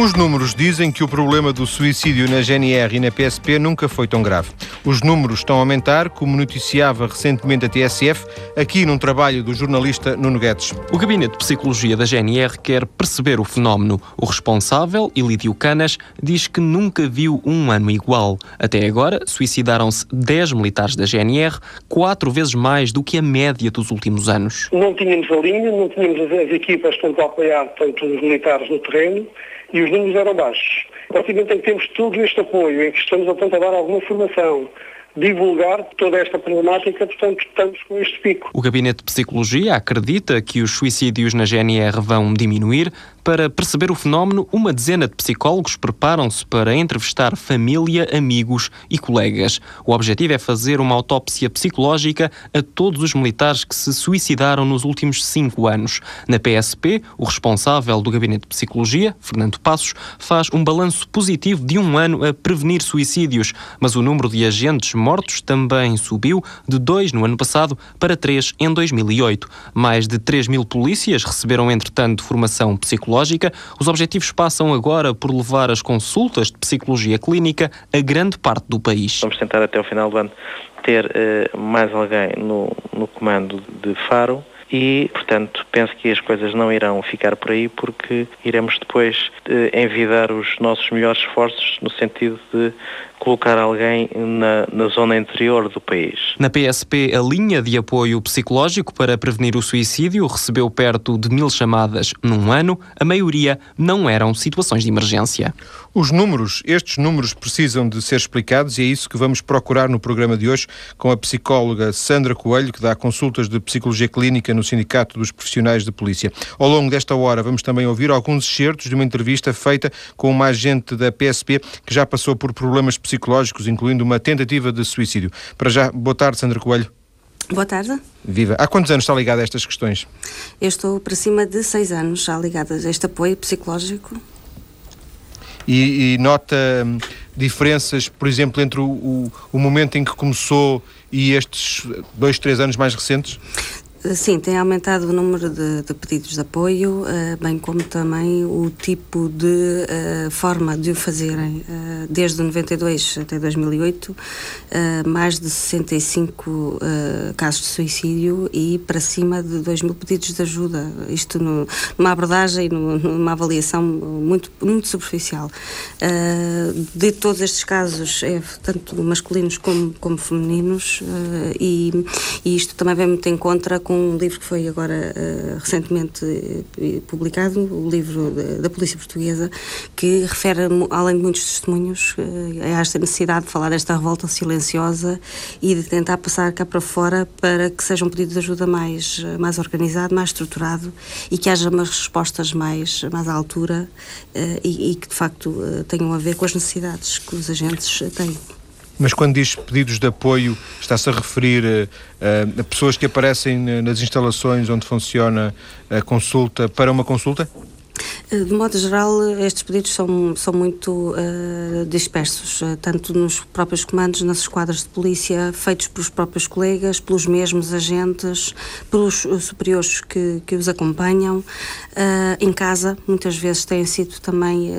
Os números dizem que o problema do suicídio na GNR e na PSP nunca foi tão grave. Os números estão a aumentar, como noticiava recentemente a TSF, aqui num trabalho do jornalista Nuno Guedes. O Gabinete de Psicologia da GNR quer perceber o fenómeno. O responsável, Ilídio Canas, diz que nunca viu um ano igual. Até agora, suicidaram-se 10 militares da GNR, quatro vezes mais do que a média dos últimos anos. Não tínhamos a linha, não tínhamos as equipas para apoiar tanto os militares no terreno, e os números eram baixos. A partir do momento em que temos todo este apoio, em que estamos a tentar dar alguma formação, divulgar toda esta problemática, portanto, estamos com este pico. O Gabinete de Psicologia acredita que os suicídios na GNR vão diminuir, para perceber o fenómeno, uma dezena de psicólogos preparam-se para entrevistar família, amigos e colegas. O objetivo é fazer uma autópsia psicológica a todos os militares que se suicidaram nos últimos cinco anos. Na PSP, o responsável do Gabinete de Psicologia, Fernando Passos, faz um balanço positivo de um ano a prevenir suicídios, mas o número de agentes mortos também subiu de dois no ano passado para três em 2008. Mais de 3 mil polícias receberam, entretanto, formação psicológica psicológica, os objetivos passam agora por levar as consultas de psicologia clínica a grande parte do país. Vamos tentar até o final do ano ter uh, mais alguém no, no comando de Faro e, portanto, penso que as coisas não irão ficar por aí porque iremos depois eh, envidar os nossos melhores esforços no sentido de colocar alguém na, na zona interior do país. Na PSP, a linha de apoio psicológico para prevenir o suicídio recebeu perto de mil chamadas num ano. A maioria não eram situações de emergência. Os números, estes números precisam de ser explicados e é isso que vamos procurar no programa de hoje com a psicóloga Sandra Coelho, que dá consultas de psicologia clínica no Sindicato dos Profissionais de Polícia. Ao longo desta hora vamos também ouvir alguns excertos de uma entrevista feita com uma agente da PSP que já passou por problemas psicológicos, incluindo uma tentativa de suicídio. Para já, boa tarde, Sandra Coelho. Boa tarde. Viva. Há quantos anos está ligada a estas questões? Eu estou para cima de seis anos já ligada a este apoio psicológico e, e nota hum, diferenças, por exemplo, entre o, o, o momento em que começou e estes dois, três anos mais recentes? Sim, tem aumentado o número de, de pedidos de apoio, uh, bem como também o tipo de uh, forma de o fazerem. Uh, desde 92 até 2008, mais de 65 casos de suicídio e para cima de 2 mil pedidos de ajuda. Isto no, numa abordagem e numa avaliação muito, muito superficial. de todos estes casos, é tanto masculinos como, como femininos, e, e, isto também vem muito em contra com um livro que foi agora uh, recentemente uh, publicado, o livro da Polícia Portuguesa, que refere, além de muitos testemunhos, uh, a esta necessidade de falar desta revolta silenciosa e de tentar passar cá para fora para que seja um pedido de ajuda mais, mais organizado, mais estruturado e que haja umas respostas mais, mais à altura e, e, que de facto tenham a ver com as necessidades que os agentes têm. Mas quando diz pedidos de apoio, está-se a referir uh, a pessoas que aparecem nas instalações onde funciona a consulta para uma consulta? Eh, de modo geral, estes pedidos são, são muito uh, dispersos, uh, tanto nos próprios comandos, nas esquadras de polícia, feitos pelos próprios colegas, pelos mesmos agentes, pelos superiores que, que os acompanham. Uh, em casa, muitas vezes tem sido também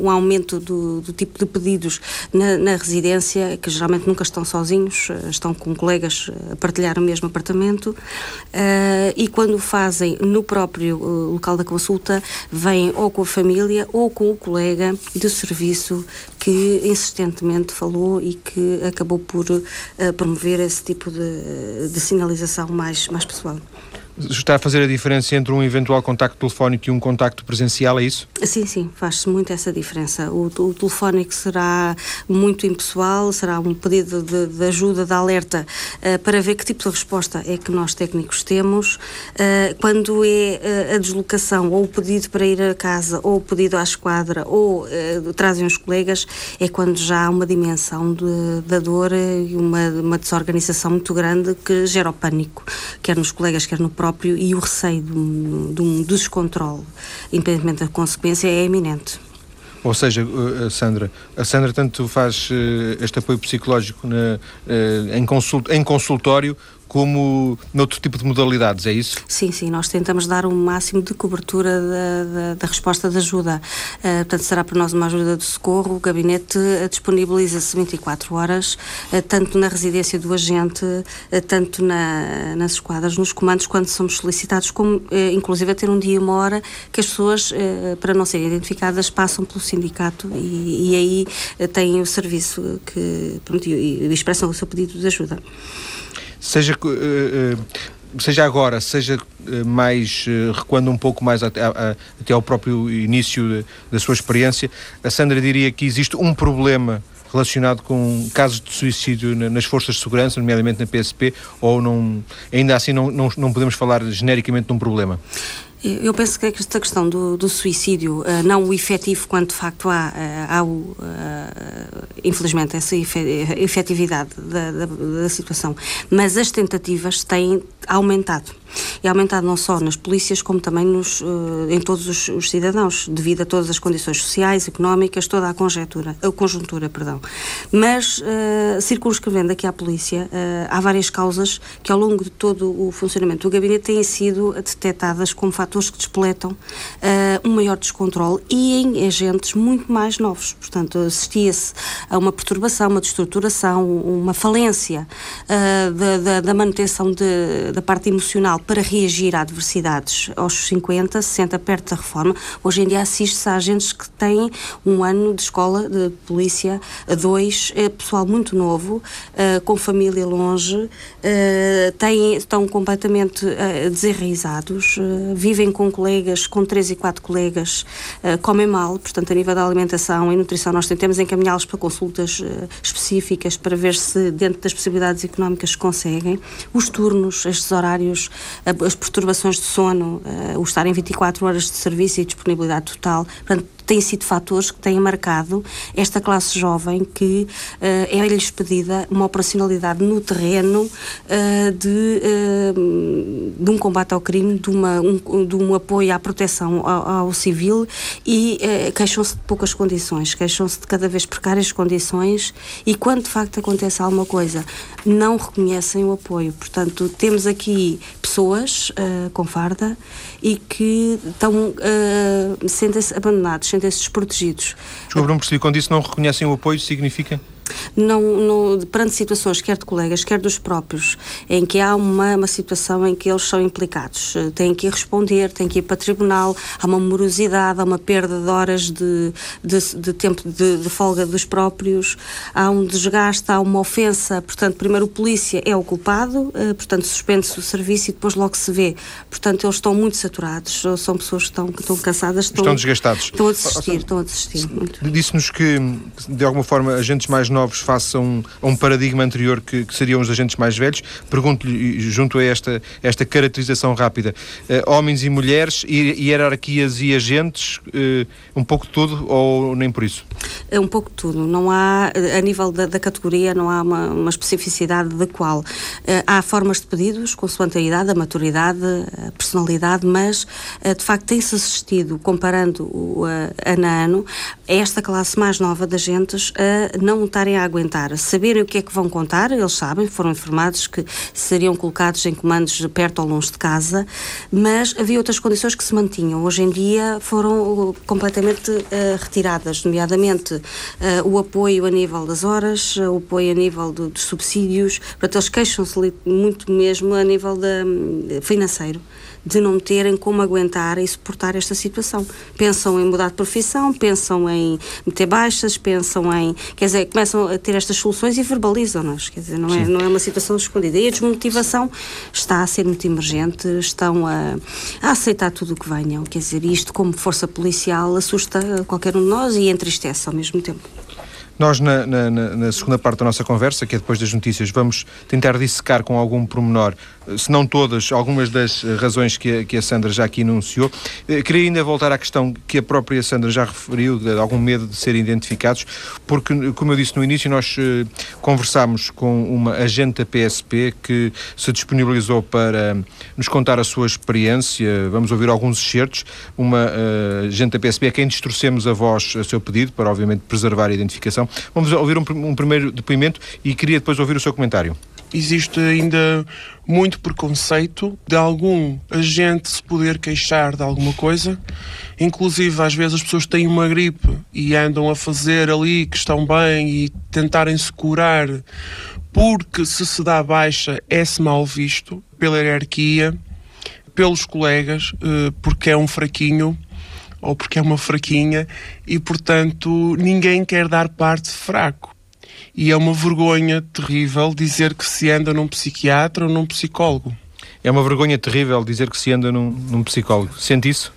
um aumento do, do, tipo de pedidos na, na, residência, que geralmente nunca estão sozinhos, estão com colegas a partilhar o mesmo apartamento. e quando fazem no próprio local da consulta, ou com a família ou com o colega de serviço que insistentemente falou e que acabou por uh, promover esse tipo de, de sinalização mais, mais pessoal. Está a fazer a diferença entre um eventual contacto telefónico e um contacto presencial, é isso? Sim, sim, faz-se muito essa diferença. O, o, telefónico será muito impessoal, será um pedido de, de ajuda, de alerta, uh, para ver que tipo de resposta é que nós técnicos temos. Uh, quando é uh, a deslocação, ou o pedido para ir a casa, ou o pedido à esquadra, ou trazem os colegas, é quando já há uma dimensão de, da dor e uma, uma desorganização muito grande que gera o pânico, quer nos colegas, quer no próprio próprio e o receio de um, de um descontrole, independentemente da consequência, é iminente. Ou seja, a eh, Sandra, a Sandra tanto faz uh, este apoio psicológico na, em, em consultório como noutro tipo de modalidades, é isso? Sim, sim, nós tentamos dar um máximo de cobertura da, da, da resposta de ajuda. Uh, portanto, será para nós uma ajuda de socorro. O gabinete uh, disponibiliza-se 24 horas, uh, tanto na residência do agente, tanto na, nas esquadras, nos comandos, quando somos solicitados, como inclusive a ter um dia e uma hora que as pessoas, para não serem identificadas, passam pelo sindicato e, e aí têm o serviço que, pronto, e, e expressam o seu pedido de ajuda. Seja seja agora, seja eh, mais eh, recuando um pouco mais até, até ao próprio início da sua experiência, a Sandra diria que existe um problema relacionado com casos de suicídio nas forças de segurança, nomeadamente na PSP, ou não, ainda assim não, não, não podemos falar genericamente de um problema? Eu penso que esta questão do, do suicídio, uh, não o efetivo, quando de facto há, uh, há o, uh, infelizmente, essa efetividade da, da, da situação, mas as tentativas têm aumentado e aumentado não só nas polícias, como também nos, uh, em todos os, os, cidadãos, devido a todas as condições sociais, económicas, toda a conjectura, a conjuntura, perdão. Mas, uh, circunscrevendo aqui à polícia, uh, há várias causas que ao longo de todo o funcionamento do gabinete têm sido detectadas como fatores que despoletam um maior descontrole e em agentes muito mais novos. Portanto, assistia-se a uma perturbação, uma destruturação, uma falência da, da, da, manutenção de, da parte emocional para reagir a adversidades aos 50, 60, perto da reforma. Hoje em dia assiste-se a agentes que têm um ano de escola de polícia, dois, é pessoal muito novo, uh, com família longe, uh, têm, estão completamente uh, desenraizados, vivem com colegas, com três e quatro colegas, comem mal, portanto, a nível da alimentação e nutrição, nós tentamos encaminhá-los para consultas específicas para ver se, dentro das possibilidades económicas, conseguem. Os turnos, estes horários as perturbações de sono, uh, o estar em 24 horas de serviço e disponibilidade total. Portanto, têm sido fatores que têm marcado esta classe jovem que uh, é-lhes pedida uma operacionalidade no terreno uh, de, uh, de, um combate ao crime, de, uma, um, de um apoio à proteção ao, ao civil e queixam-se de poucas condições, queixam-se de cada vez precárias condições e quando de facto acontece alguma coisa não reconhecem o apoio. Portanto, temos aqui pessoas com farda e que estão, sentem-se abandonados, sentem-se desprotegidos. Desculpa, não percebi. Quando disse não reconhecem o apoio, significa? Não, não, perante situações, quer de colegas, quer dos próprios, em que há uma, uma situação em que eles são implicados, eh, têm que ir responder, têm que ir para tribunal, há uma morosidade, há uma perda de horas de, de, de tempo de, de, folga dos próprios, há um desgaste, há uma ofensa, portanto, primeiro o polícia é o culpado, eh, portanto, suspende-se o serviço e depois logo se vê. Portanto, eles estão muito saturados, são pessoas que estão, que estão cansadas, estão, estão desgastados. Estão a desistir, estão a desistir. Disse-nos que, de alguma forma, agentes mais novos façam a um paradigma anterior que, que seriam os agentes mais velhos. Pergunto-lhe, junto a esta, esta caracterização rápida, uh, homens e mulheres, hierarquias e agentes, uh, um pouco de tudo ou nem por isso? É um pouco de tudo. Não há, a nível da, da categoria, não há uma, uma especificidade de qual. Uh, há formas de pedidos, consoante a idade, a maturidade, a personalidade, mas de facto tem-se assistido, comparando o, ano a ano, esta classe mais nova de agentes a não estarem estarem a aguentar, saberem o que é que vão contar, eles sabem, foram informados que seriam colocados em comandos perto ou longe de casa, mas havia outras condições que se mantinham. Hoje em dia foram uh, completamente uh, retiradas, nomeadamente uh, o apoio a nível das horas, uh, o apoio a nível do, dos subsídios, portanto eles queixam-se muito mesmo a nível da, um, financeiro de não terem como aguentar e suportar esta situação. Pensam em mudar de profissão, pensam em meter baixas, pensam em. Quer dizer, começam a ter estas soluções e verbalizam-nas. Quer dizer, não é, não é uma situação escondida. E a desmotivação está a ser muito emergente, estão a, a aceitar tudo o que venham. Quer dizer, isto, como força policial, assusta qualquer um de nós e entristece ao mesmo tempo. Nós, na, na, na, segunda parte da nossa conversa, que é depois das notícias, vamos tentar dissecar com algum pormenor se não todas, algumas das razões que a, que a Sandra já aqui enunciou. Eh, queria ainda voltar à questão que a própria Sandra já referiu, de algum medo de serem identificados, porque, como eu disse no início, nós conversámos com uma agente da PSP que se disponibilizou para nos contar a sua experiência. Vamos ouvir alguns excertos. Uma agente da PSP a quem distorcemos a voz a seu pedido, para obviamente preservar a identificação. Vamos ouvir um, um primeiro depoimento e queria depois ouvir o seu comentário. existe ainda muito preconceito de algum agente se poder queixar de alguma coisa. Inclusive, às vezes as pessoas têm uma gripe e andam a fazer ali que estão bem e tentarem se curar porque se se dá baixa é-se mal visto pela hierarquia, pelos colegas, eh, porque é um fraquinho ou porque é uma fraquinha e, portanto, ninguém quer dar parte fraco. E é uma vergonha terrível dizer que se anda num psiquiatra ou num psicólogo. É uma vergonha terrível dizer que se anda num, num psicólogo. Sente isso?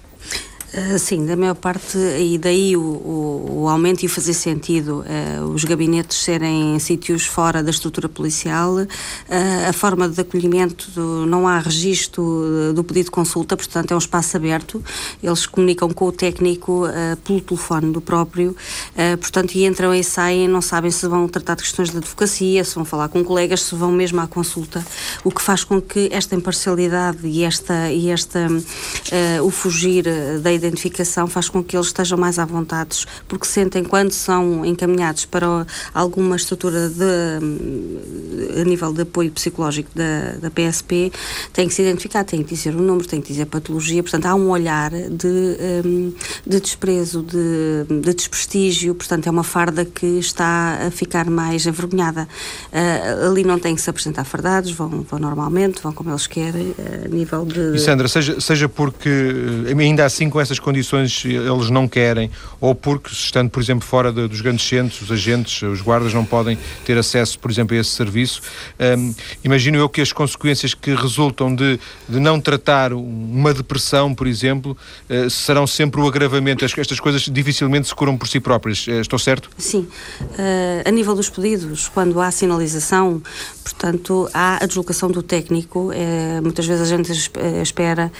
Uh, sim, da maior parte, e daí o, o, o aumento e fazer sentido uh, os gabinetes serem em sítios fora da estrutura policial, uh, a forma de acolhimento, do, não há registro do pedido de consulta, portanto é um espaço aberto, eles comunicam com o técnico pelo telefone do próprio, portanto, e entram e saem, não sabem se vão tratar de questões de advocacia, se vão falar com colegas, se vão mesmo à consulta, o que faz com que esta imparcialidade e esta, e esta o fugir da identificação faz com que eles estejam mais à vontade, porque sentem quando são encaminhados para alguma estrutura de, a nível de apoio psicológico da, da PSP, têm que se identificar, têm que dizer o número, têm que dizer patologia, portanto há um olhar de, hum, de desprezo, de, de desprestígio, portanto é uma farda que está a ficar mais envergonhada. Uh, ali não têm que se apresentar fardados, vão, vão normalmente, vão como eles querem, a nível de... E Sandra, seja, seja porque ainda assim com essa essas condições eles não querem, ou porque, estando, por exemplo, fora de, dos grandes centros, os agentes, os guardas não podem ter acesso, por exemplo, a esse serviço. Um, imagino eu que as consequências que resultam de, de não tratar uma depressão, por exemplo, uh, serão sempre o agravamento. Estas coisas dificilmente se curam por si próprias. Uh, estou certo? Sim. Uh, a nível dos pedidos, quando há sinalização, portanto, há a deslocação do técnico. muitas vezes a gente espera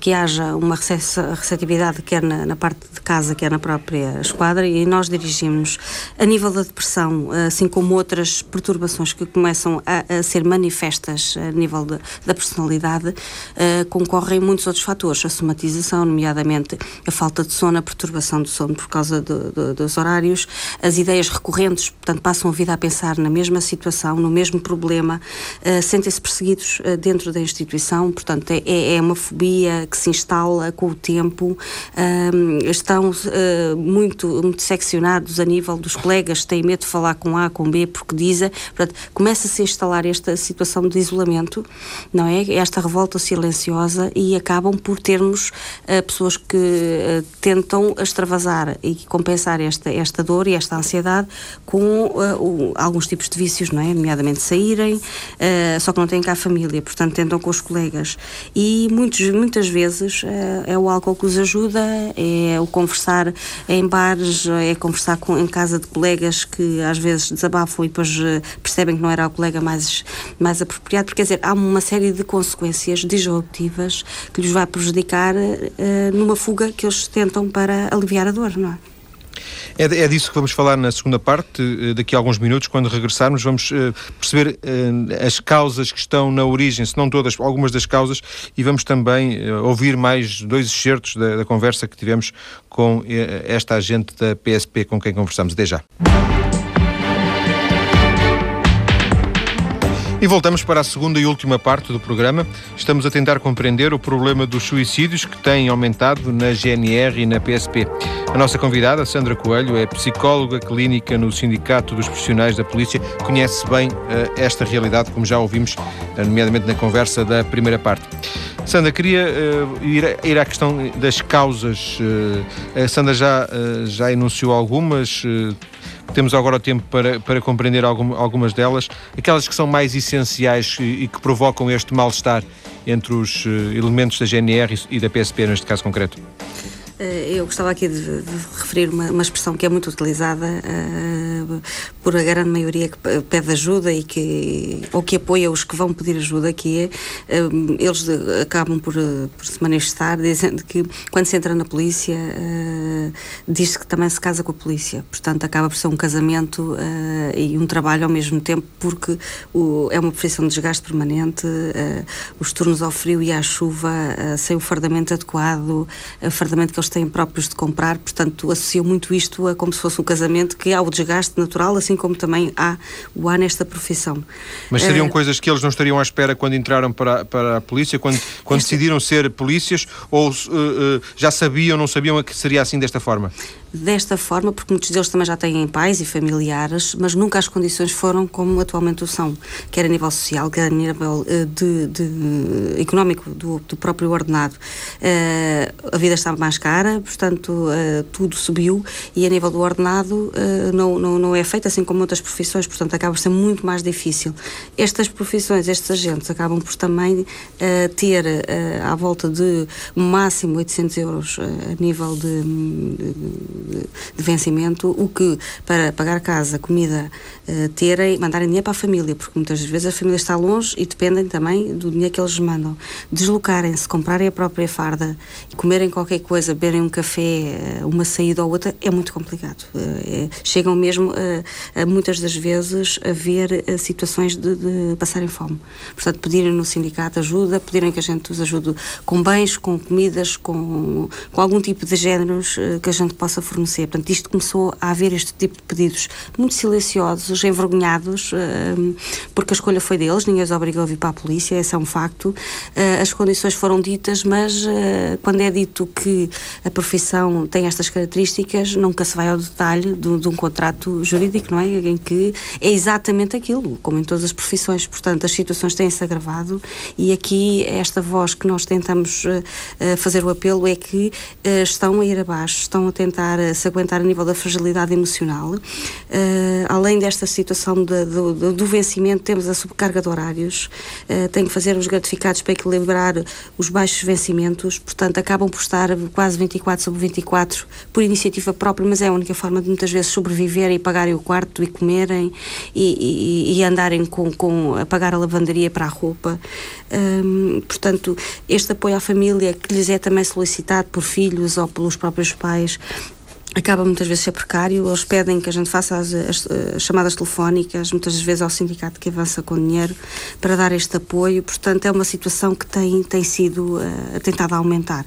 que haja uma receptividade atividade, quer na, na, parte de casa, quer na própria esquadra, e nós dirigimos a nível da depressão, assim como outras perturbações que começam a, a ser manifestas a nível de, da personalidade, uh, concorrem muitos outros fatores, a somatização, nomeadamente a falta de sono, a perturbação do sono por causa do, do, dos horários, as ideias recorrentes, portanto, passam a vida a pensar na mesma situação, no mesmo problema, uh, sentem-se perseguidos uh, dentro da instituição, portanto, é, é uma fobia que se instala com o tempo, estão uh, muito, muito seccionados a nível dos colegas, têm medo de falar com A, com B, porque dizem. Portanto, começa-se a instalar esta situação de isolamento, não é? Esta revolta silenciosa e acabam por termos uh, pessoas que uh, tentam extravasar e compensar esta, esta dor e esta ansiedade com o, alguns tipos de vícios, não é? Nomeadamente saírem, só que não têm cá a família, portanto tentam com os colegas. E muitos, muitas vezes é o álcool que os ajuda ajuda, é o conversar em bares, é conversar com, em casa de colegas que às vezes desabafam e depois eh, percebem que não era o colega mais, mais apropriado, porque quer dizer, há uma série de consequências disruptivas que lhes vai prejudicar uh, numa fuga que eles tentam para aliviar a dor, não é? É, é disso que vamos falar na segunda parte, eh, daqui a alguns minutos, quando regressarmos, vamos uh, perceber uh, as causas que estão na origem, se não todas, algumas das causas, e vamos também ouvir mais dois excertos da, da conversa que tivemos com esta agente da PSP com quem conversamos. Até já. E voltamos para a segunda e última parte do programa. Estamos a tentar compreender o problema dos suicídios que tem aumentado na GNR e na PSP. A nossa convidada, Sandra Coelho, é psicóloga clínica no Sindicato dos Profissionais da Polícia, conhece bem uh, esta realidade, como já ouvimos, uh, nomeadamente na conversa da primeira parte. Sandra, queria uh, ir, ir, à questão das causas. a Sandra já, já enunciou algumas temos agora o tempo para, para compreender algum, algumas delas, aquelas que são mais essenciais e, e que provocam este mal-estar entre os uh, elementos da GNR e, e da PSP, neste caso concreto. Eh, eu gostava aqui de, de referir uma, uma, expressão que é muito utilizada uh, por a grande maioria que pede ajuda e que, ou que apoia os que vão pedir ajuda, que é, uh, eles de, acabam por, por, se manifestar dizendo que quando se entra na polícia diz-se que também se casa com a polícia, portanto acaba por ser um casamento e um trabalho ao mesmo tempo porque o, é uma profissão de desgaste permanente, os turnos ao frio e à chuva, sem o fardamento adequado, o fardamento que eles têm próprios de comprar, portanto, associam muito isto a como se fosse um casamento, que há o desgaste natural, assim como também há o há nesta profissão. Mas seriam uh, coisas que eles não estariam à espera quando entraram para, para a polícia, quando, quando esta... decidiram ser polícias, ou uh, uh, já sabiam, não sabiam que seria assim desta forma? desta forma, porque muitos deles também já têm pais e familiares, mas nunca as condições foram como atualmente o são, quer a nível social, quer a nível de, de, económico do, do, próprio ordenado. A vida está mais cara, portanto, uh, tudo subiu e a nível do ordenado não, não, não é feito assim como outras profissões, portanto, acaba por ser muito mais difícil. Estas profissões, estes agentes, acabam por também ter à volta de máximo 800 euros a nível de, de de, vencimento, o que para pagar casa, comida, terem, mandarem dinheiro para a família, porque muitas vezes a família está longe e dependem também do dinheiro que eles mandam. Deslocarem-se, comprarem a própria farda e comerem qualquer coisa, beberem um café, uh, uma saída ou outra, é muito complicado. Uh, é, chegam mesmo a, muitas das vezes a ver situações de, de passarem fome. Portanto, pedirem no sindicato ajuda, pedirem que a gente os ajude com bens, com comidas, com, com algum tipo de géneros que a gente possa fornecer. Portanto, isto começou a haver este tipo de pedidos muito silenciosos, envergonhados, porque a escolha foi deles, ninguém os obrigou a vir para a polícia, esse é um facto. As condições foram ditas, mas quando é dito que a profissão tem estas características, nunca se vai ao detalhe de, de um contrato jurídico, não é? Em que é exatamente aquilo, como em todas as profissões. Portanto, as situações têm-se agravado e aqui esta voz que nós tentamos fazer o apelo é que estão a ir abaixo, estão a tentar se aguentar a nível da fragilidade emocional. Além desta situação do, vencimento, temos a subcarga de horários, tem que fazer os gratificados para equilibrar os baixos vencimentos, portanto, acabam por estar quase 24 sobre 24 por iniciativa própria, mas é a única forma de muitas vezes sobreviverem e pagarem o quarto e comerem e, e, e andarem com, com a pagar a lavandaria para a roupa. Um, portanto, este apoio à família que lhes é também solicitado por filhos ou pelos próprios pais acaba muitas vezes ser precário. Eles pedem que a gente faça as, as, as, chamadas telefónicas, muitas vezes ao sindicato que avança com dinheiro, para dar este apoio. Portanto, é uma situação que tem, tem sido uh, tentada a aumentar.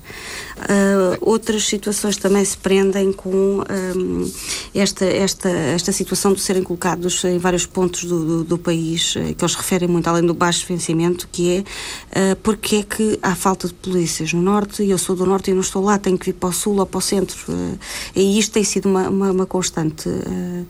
Uh, outras situações também se prendem com um, esta, esta, esta situação de serem colocados em vários pontos do, do, do país, uh, que eles referem muito além do baixo vencimento, que é porque é que há falta de polícias no Norte, e eu sou do Norte e não estou lá, tenho que vir para o Sul ou para o Centro. E isto tem sido uma, uma, uma constante uh, uh,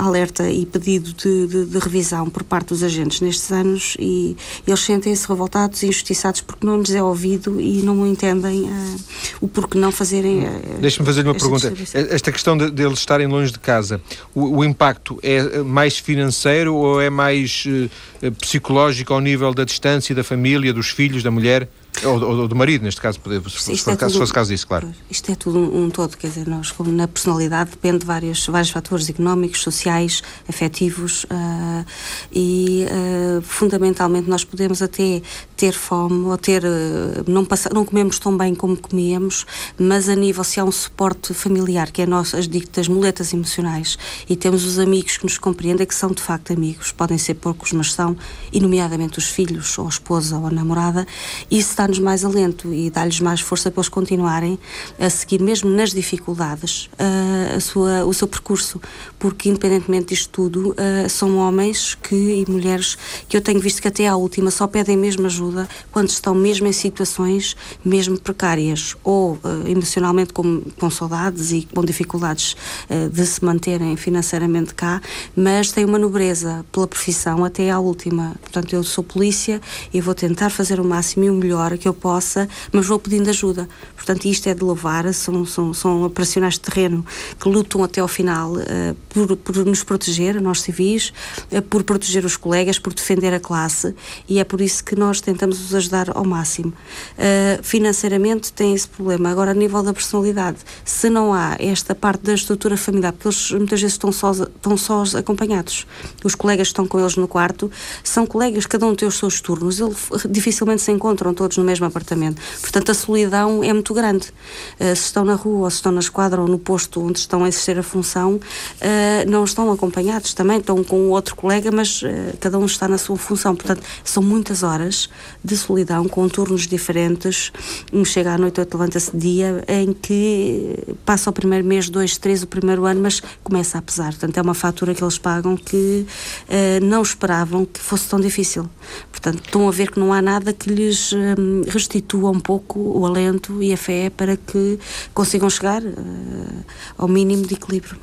alerta e pedido de, de, de, revisão por parte dos agentes nestes anos e eles sentem-se revoltados e injustiçados porque não lhes é ouvido e não entendem uh, o porquê não fazerem. Deixa-me fazer-lhe uma pergunta. Esta questão de, de, eles estarem longe de casa, o, o, impacto é mais financeiro ou é mais psicológico ao nível da distância, da família, dos filhos, da mulher? Ou, ou, do marido, neste caso, se, for, é caso, se fosse caso disso, claro. Isto é tudo um, um, todo, quer dizer, nós, como na personalidade, depende de vários, vários fatores económicos, sociais, afetivos uh, e, uh, fundamentalmente, nós podemos até ter fome ou ter. Uh, não, passar, não comemos tão bem como comíamos, mas a nível, se há um suporte familiar, que é nosso, as ditas muletas emocionais, e temos os amigos que nos compreendem, que são de facto amigos, podem ser poucos, mas são, e nomeadamente os filhos, ou a esposa ou a namorada, isso dá-nos mais alento e dá-lhes mais força para eles continuarem a seguir, mesmo nas dificuldades, uh, a sua, o seu percurso, porque independentemente disto tudo, uh, são homens que, e mulheres que eu tenho visto que até à última só pedem mesmo ajuda quando estão mesmo em situações mesmo precárias, ou uh, emocionalmente com, com saudades e com dificuldades de se manterem financeiramente cá, mas têm uma nobreza pela profissão até à última. Portanto, eu sou polícia e vou tentar fazer o máximo e o melhor que eu possa, mas vou pedindo ajuda. Portanto, isto é de louvar, são, são, são operacionais de terreno que lutam até ao final uh, por, por nos proteger, nós civis, uh, por proteger os colegas, por defender a classe e é por isso que nós tentamos os ajudar ao máximo. Uh, financeiramente tem esse problema. Agora, a nível da personalidade, se não há esta parte da estrutura familiar, porque eles muitas vezes estão sós, estão sós acompanhados, os colegas estão com eles no quarto, são colegas, cada um tem os seus turnos, eles dificilmente se encontram todos no mesmo apartamento. Portanto, a solidão é muito grande. Uh, se estão na rua, ou se estão na esquadra, ou no posto onde estão a exercer a função, uh, não estão acompanhados também, estão com outro colega, mas uh, cada um está na sua função. Portanto, são muitas horas de solidão, com turnos diferentes. Um chega à noite, outro levanta-se dia, em que passa o primeiro mês, dois, três, o primeiro ano, mas começa a pesar. Portanto, é uma fatura que eles pagam que não esperavam que fosse tão difícil. Portanto, estão a ver que não há nada que lhes restitua um pouco o alento e a fé para que consigam chegar uh, ao mínimo de equilíbrio.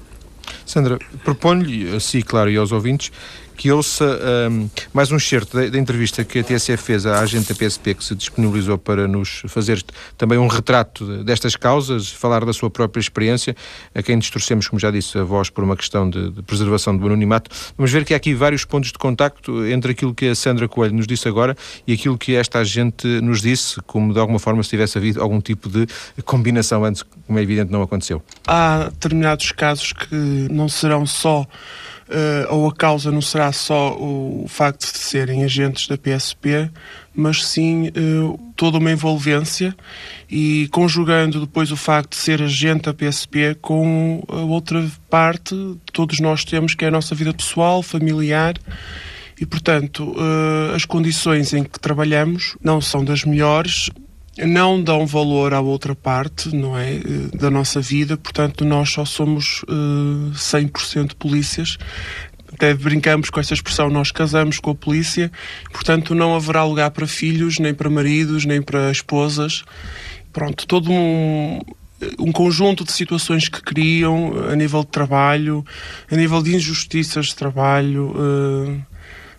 Sandra, proponho-lhe a si, claro, e aos ouvintes, que ouça um, mais um excerto da, da, entrevista que a TSF fez à agente da PSP, que se disponibilizou para nos fazer também um retrato destas causas, falar da sua própria experiência, a quem distorcemos, como já disse, a voz por uma questão de, de preservação do anonimato. Vamos ver que há aqui vários pontos de contacto entre aquilo que a Sandra Coelho nos disse agora e aquilo que esta agente nos disse, como de alguma forma se tivesse havido algum tipo de combinação antes, como é evidente não aconteceu. Há determinados casos que não serão só uh, ou a causa não será só o facto de serem agentes da PSP, mas sim uh, toda uma envolvência e conjugando depois o facto de ser agente da PSP com a outra parte que todos nós temos, que é a nossa vida pessoal, familiar. E, portanto, uh, as condições em que trabalhamos não são das melhores não dão valor à outra parte, não é, eh, da nossa vida, portanto nós só somos uh, eh, 100% polícias. Até brincamos com essa expressão, nós casamos com a polícia, portanto não haverá lugar para filhos, nem para maridos, nem para esposas. Pronto, todo um, um conjunto de situações que criam a nível de trabalho, a nível de injustiças de trabalho,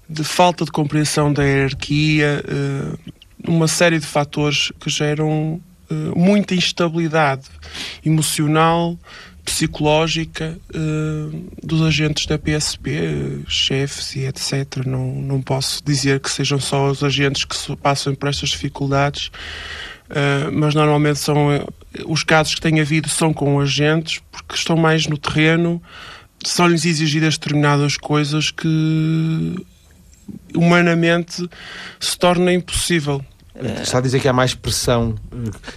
de falta de compreensão da hierarquia, uma série de fatores que geram uh, muita instabilidade emocional, psicológica uh, dos agentes da PSP, chefes e etc. Não, não posso dizer que sejam só os agentes que passam por estas dificuldades, uh, mas normalmente são os casos que têm havido são com agentes porque estão mais no terreno, são-lhes exigidas determinadas coisas que humanamente se torna impossível. Está a dizer que há mais pressão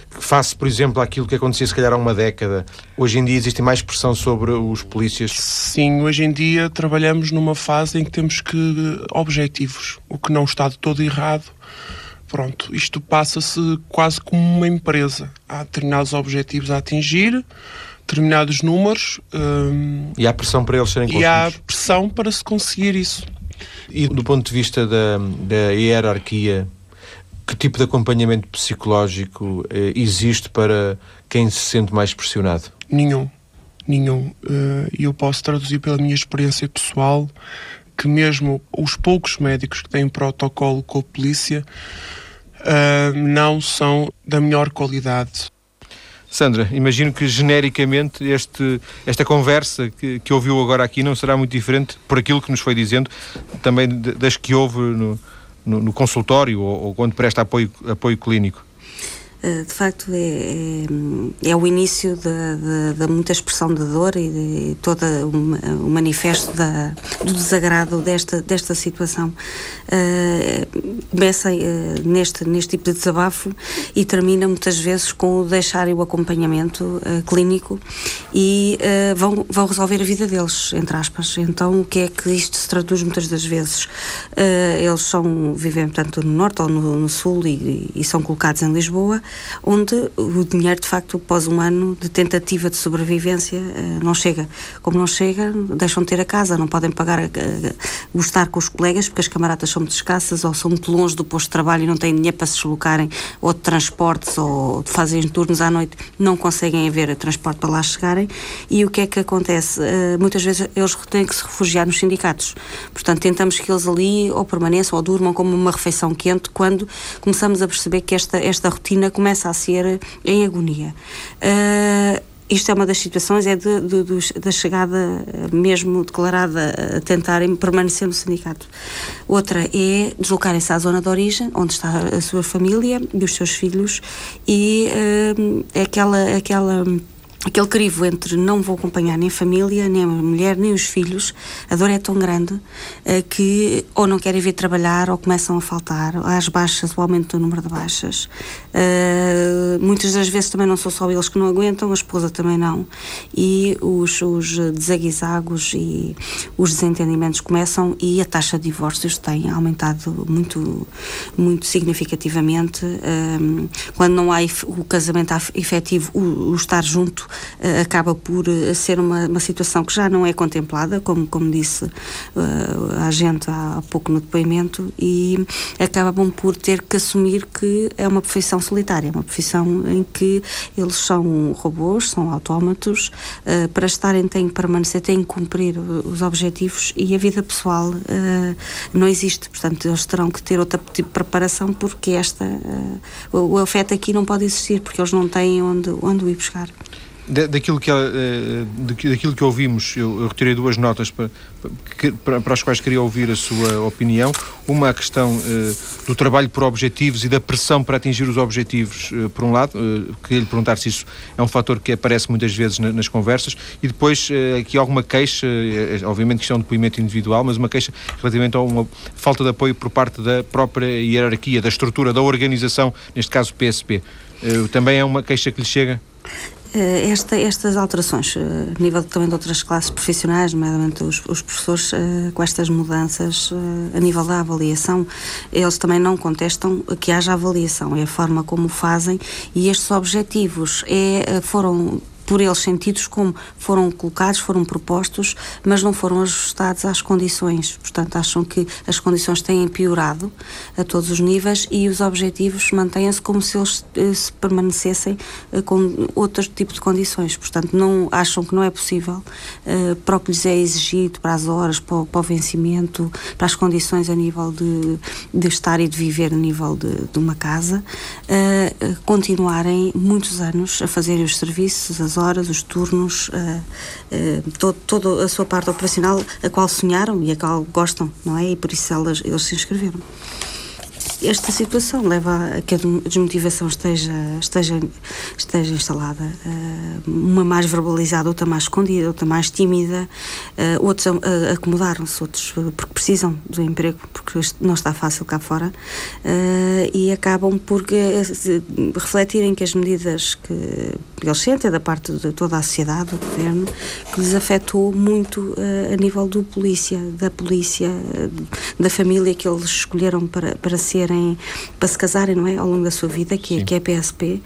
face, por exemplo, àquilo que acontecia se calhar há uma década. Hoje em dia existe mais pressão sobre os polícias? Sim, hoje em dia trabalhamos numa fase em que temos que objetivos, o que não está de todo errado. Pronto, isto passa-se quase como uma empresa. Há determinados objetivos a atingir, determinados números. Hum, e há pressão para eles serem conseguidos? E há pressão para se conseguir isso. E do ponto de vista da, da hierarquia que tipo de acompanhamento psicológico eh, existe para quem se sente mais pressionado? Nenhum. Nenhum. Eh, e uh, eu posso traduzir pela minha experiência pessoal que mesmo os poucos médicos que têm protocolo com a polícia uh, não são da melhor qualidade. Sandra, imagino que genericamente este, esta conversa que, que ouviu agora aqui não será muito diferente por aquilo que nos foi dizendo, também das que houve no, no, no consultório ou, ou, quando presta apoio, apoio clínico? Eh, de facto é, é, é o início da muita expressão de dor e de todo o manifesto da, do desagrado desta, desta situação. Uh, começa uh, neste, neste tipo de desabafo e termina muitas vezes com o deixarem o acompanhamento uh, clínico e vão, vão resolver a vida deles, entre aspas. Então, o que é que isto se traduz muitas das vezes? eles são, vivem tanto no Norte ou no, no Sul e, e são colocados em Lisboa onde o dinheiro, de facto, após um ano de tentativa de sobrevivência, não chega. Como não chega, deixam de ter a casa, não podem pagar eh, o estar com os colegas, porque as camaradas são muito escassas ou são muito longe do posto de trabalho e não têm dinheiro para se deslocarem, ou de transportes, ou de fazerem turnos à noite, não conseguem haver transporte para lá chegarem. E o que é que acontece? Eh, muitas vezes eles têm que se refugiar nos sindicatos. Portanto, tentamos que eles ali ou permaneçam ou durmam como uma refeição quente quando começamos a perceber que esta, esta rotina começa a ser em agonia. Uh, isto é uma das situações, é de, de, de, da chegada mesmo declarada a tentarem permanecer no sindicato. Outra é deslocarem-se à zona de origem, onde está a sua família e os seus filhos, e uh, aquela, aquela aquele crivo entre não vou acompanhar nem a família, nem a mulher, nem os filhos, a dor é tão grande uh, que ou não querem vir trabalhar ou começam a faltar, às baixas, o aumento do número de baixas. Uh, muitas das vezes também não são só eles que não aguentam, a esposa também não. E os, os desaguisagos e os desentendimentos começam e a taxa de divórcios tem aumentado muito, muito significativamente. Uh, quando não há o casamento efetivo, o, estar junto, acaba por uh, ser uma, uma situação que já não é contemplada, como, como disse uh, a gente há, há pouco no depoimento, e acabam por ter que assumir que é uma profissão solitária, uma profissão em que eles são robôs, são autómatos, para estarem têm que permanecer, têm que cumprir os objetivos e a vida pessoal não existe. Portanto, eles terão que ter outro tipo de preparação porque esta, o, o afeto aqui não pode existir, porque eles não têm onde, onde ir buscar daquilo que, eh, daquilo que ouvimos, eu, retirei duas notas para, para, as quais queria ouvir a sua opinião. Uma a questão uh, do trabalho por objetivos e da pressão para atingir os objetivos, uh, por um lado. Queria lhe perguntar se isso é um fator que aparece muitas vezes na, nas conversas. E depois, aqui alguma queixa, obviamente que isto é um depoimento individual, mas uma queixa relativamente a uma falta de apoio por parte da própria hierarquia, da estrutura, da organização, neste caso PSP. também é uma queixa que lhe chega? Eh, esta, estas alterações, eh, a nível também de outras classes profissionais, nomeadamente os, os professores, eh, com estas mudanças a nível da avaliação, eles também não contestam que haja avaliação, é a forma como fazem e estes objetivos. É, foram por eles sentidos como foram colocados, foram propostos, mas não foram ajustados às condições. Portanto, acham que as condições têm piorado a todos os níveis e os objetivos mantêm-se como se eles eh, se permanecessem eh, com outro tipo de condições. Portanto, não acham que não é possível eh, para o que lhes é exigido, para as horas, para o, para o vencimento, para as condições a nível de, de estar e de viver a nível de, de uma casa, continuarem muitos anos a fazer os serviços, as horas, os turnos, uh, uh, todo, toda a sua parte operacional, a qual sonharam e a qual gostam, não é? E por isso elas, eles se inscreveram esta situação leva a que a desmotivação esteja, esteja, esteja instalada. Uh, uma mais verbalizada, outra mais escondida, outra mais tímida, uh, outros acomodaram-se, outros porque precisam do emprego, porque não está fácil cá fora, e acabam por refletirem que as medidas que eles sentem da parte de toda a sociedade, do governo, que lhes afetou muito a nível do polícia, da polícia, da família que eles escolheram para, para serem serem, para se casarem, não é? Ao longo da sua vida, que, é, que é PSP.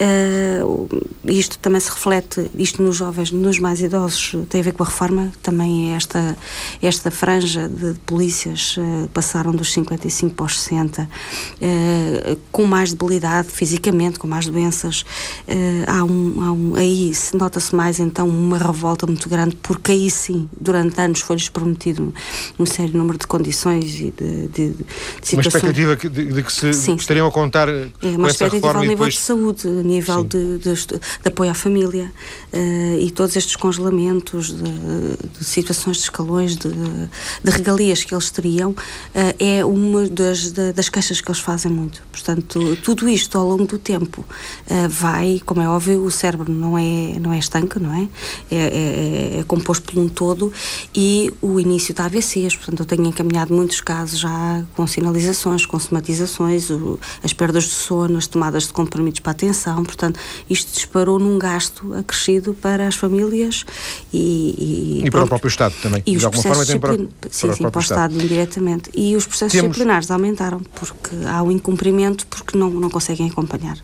Uh, isto também se reflete, isto nos jovens, nos mais idosos, tem a ver com a reforma, também é esta, esta franja de polícias uh, passaram dos 55 para os 60, uh, com mais debilidade fisicamente, com mais doenças. há um, há um, aí nota-se mais então uma revolta muito grande, porque aí sim, durante anos foi-lhes prometido um sério número de condições e de, de, de situações. Uma expectativa de, de que se sim, estariam a contar é, com essa reforma a nível depois... de saúde, a nível de, de, de, apoio à família uh, e todos estes congelamentos de, situações de escalões, de, regalias que eles teriam, uh, é uma das, das queixas que eles fazem muito. Portanto, tudo isto ao longo do tempo uh, vai, como é óbvio, o cérebro não é, não é estanque, não é? É, é? é, composto por um todo e o início da AVCs, portanto, eu tenho encaminhado muitos casos já com sinalizações, com somatizações, o, as perdas de sono, as tomadas de comprimidos para a atenção, portanto, isto disparou num gasto acrescido para as famílias e... E, e para o próprio Estado também. E de alguma forma tem para, sim, para, sim, para o Estado, Estado indiretamente. E os processos Temos... disciplinares aumentaram, porque há o incumprimento, porque não, não conseguem acompanhar.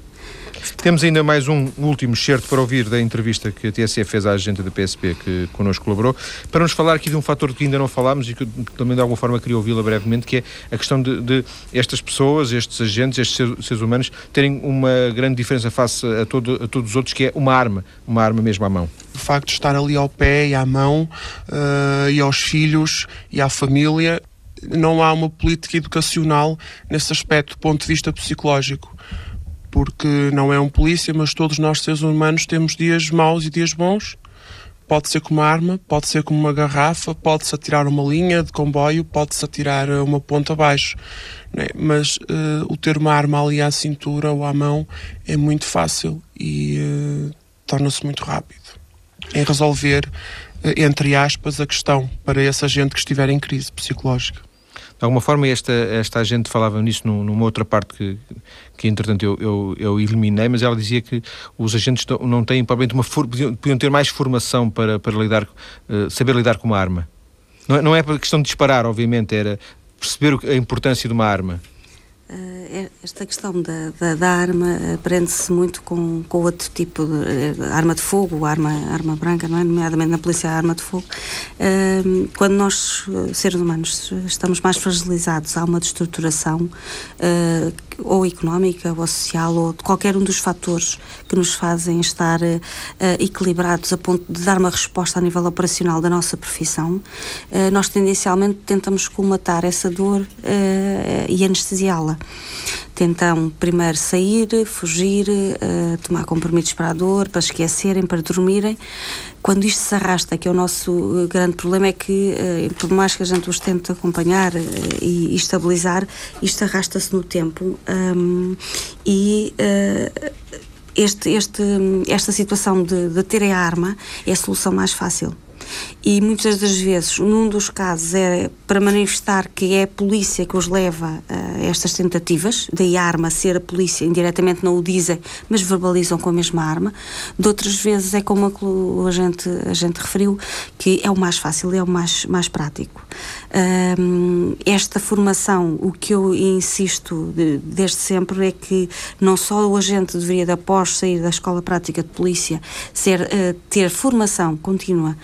Temos ainda mais um último excerto para ouvir da entrevista que a TSE fez à agente da PSP que connosco colaborou, para nos falar aqui de um fator que ainda não falámos e que também de alguma forma queria ouvi-la brevemente, que é a questão de, de, estas pessoas, estes agentes, estes seres humanos, terem uma grande diferença face a, todo, a todos os outros, que é uma arma, uma arma mesmo à mão. O facto de estar ali ao pé e à mão, uh, e aos filhos e à família, não há uma política educacional nesse aspecto, do ponto de vista psicológico porque não é um polícia, mas todos nós seres humanos temos dias maus e dias bons. Pode ser com uma arma, pode ser com uma garrafa, pode-se atirar uma linha de comboio, pode-se atirar uma ponta abaixo. É? Mas uh, o ter uma arma ali à cintura ou à mão é muito fácil e uh, torna-se muito rápido em resolver, eh, entre aspas, a questão para essa gente que estiver em crise psicológica. De alguma forma, esta, esta agente falava nisso numa outra parte que, que entretanto, eu, eu, eu eliminei, mas ela dizia que os agentes não têm, provavelmente, uma podiam, ter mais formação para, para lidar, uh, saber lidar com uma arma. Não é, não é questão de disparar, obviamente, era perceber a importância de uma arma. Uh, esta questão da, da, da arma aprende-se muito com, com outro tipo de uh, arma de fogo, arma, arma branca, não é? nomeadamente na polícia, arma de fogo. Uh, quando nós, seres humanos, estamos mais fragilizados, há uma destruturação ou económica, ou social, ou de qualquer um dos fatores que nos fazem estar equilibrados a ponto de dar uma resposta a nível operacional da nossa profissão, nós tendencialmente tentamos colmatar essa dor e anestesiá-la. Tentam primeiro sair, fugir, uh, tomar compromissos para a dor, para esquecerem, para dormirem. Quando isto se arrasta, que é o nosso eh, grande problema, é que, uh, por mais que a gente os tente acompanhar uh, e, e, estabilizar, isto arrasta-se no tempo. Um, e este, este, esta situação de, de terem a arma é a solução mais fácil e muitas das vezes, num dos casos, é para manifestar que é a polícia que os leva a estas tentativas, daí a arma ser a polícia, indiretamente não o dizem, mas verbalizam com a mesma arma. De outras vezes é como a gente, a gente referiu, que é o mais fácil, é o mais, mais prático. Um, esta formação, o que eu insisto de, desde sempre é que não só o agente deveria, após sair da escola prática de polícia, ser, uh, ter formação contínua,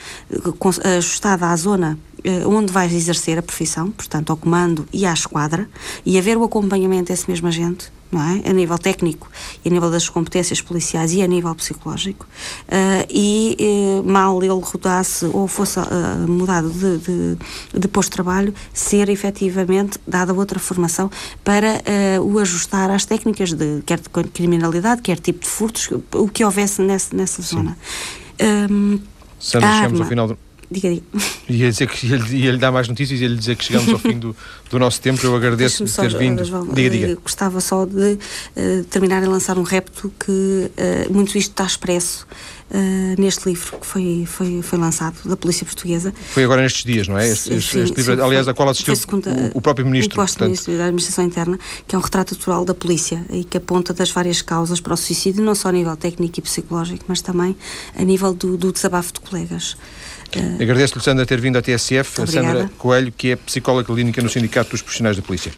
ajustada à zona uh, onde vais exercer a profissão, portanto ao comando e à esquadra, e haver o acompanhamento desse mesmo agente, não é? A nível técnico e a nível das competências policiais e a nível psicológico, uh, e uh, mal ele rodasse ou fosse uh, mudado de, de, de, posto de trabalho, ser efetivamente dada outra formação para o ajustar às técnicas de quer de criminalidade, quer tipo de furtos, o que houvesse nessa, nessa zona. Um, Sandra, chegamos ao final do Diga, diga. Ia, dizer que, ia, ia lhe dar mais notícias e ia lhe dizer que chegamos ao fim do, do nosso tempo. Eu agradeço por ter vindo. João, diga, diga. Eh, gostava só de uh, terminar e lançar um repto que uh, muito isto está expresso Uh, neste livro que foi, foi, foi lançado da Polícia Portuguesa. Foi agora nestes dias, não é? Este, este, este livro, sim, aliás, a qual assistiu segunda, o, o, próprio Ministro. O posto-ministro da Administração Interna, que é um retrato atual da Polícia e que aponta das várias causas para o suicídio, não só a nível técnico e psicológico, mas também a nível do, do desabafo de colegas. Uh, Agradeço-lhe, Sandra, ter vindo à TSF, a Sandra Coelho, que é psicóloga clínica no Sindicato dos Profissionais da Polícia.